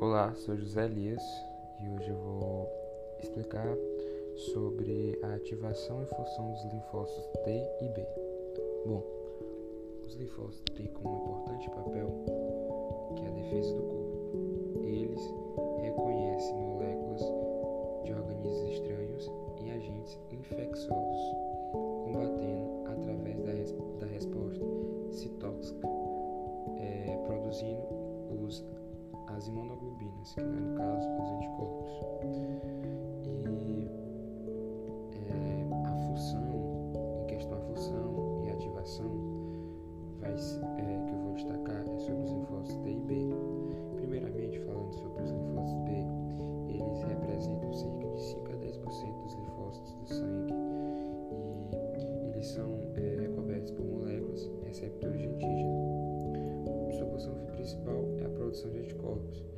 Olá, sou José Elias e hoje eu vou explicar sobre a ativação e função dos linfócitos T e B. Bom, os linfócitos têm um importante papel que é a defesa do corpo. Eles reconhecem moléculas de organismos estranhos e agentes infecciosos, que no caso os anticorpos. E é, a função, em questão a função e ativação, é, que eu vou destacar é sobre os linfócitos T e B. Primeiramente, falando sobre os linfócitos B, eles representam cerca de 5 a 10% dos linfócitos do sangue e eles são é, cobertos por moléculas receptores de antígeno. Sua função principal é a produção de anticorpos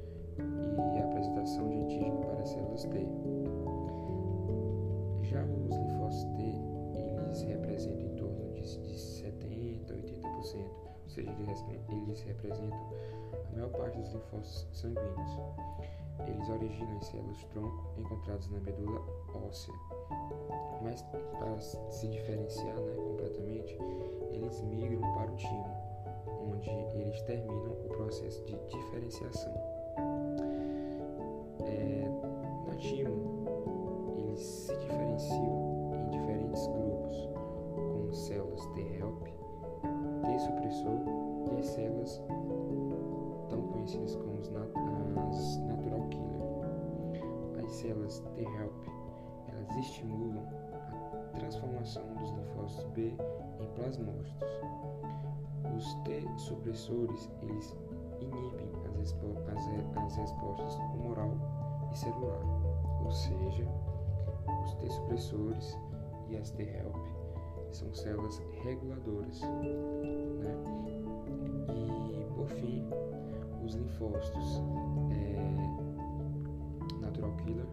seja, eles representam a maior parte dos linfócitos sanguíneos. Eles originam em células tronco encontradas na medula óssea. Mas para se diferenciar né, completamente, eles migram para o timo, onde eles terminam o processo de diferenciação. É, na timo, T-supressor e as células tão conhecidas como as natural killer. As células T-help, elas estimulam a transformação dos linfócitos B em plasmócitos. Os T-supressores, eles inibem as, as, as respostas humoral e celular, ou seja, os T-supressores e as T-help são células reguladoras. Né? E, por fim, os linfócitos é, natural killer,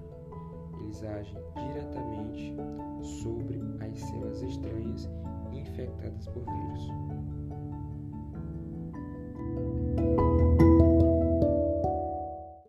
eles agem diretamente sobre as células estranhas infectadas por vírus.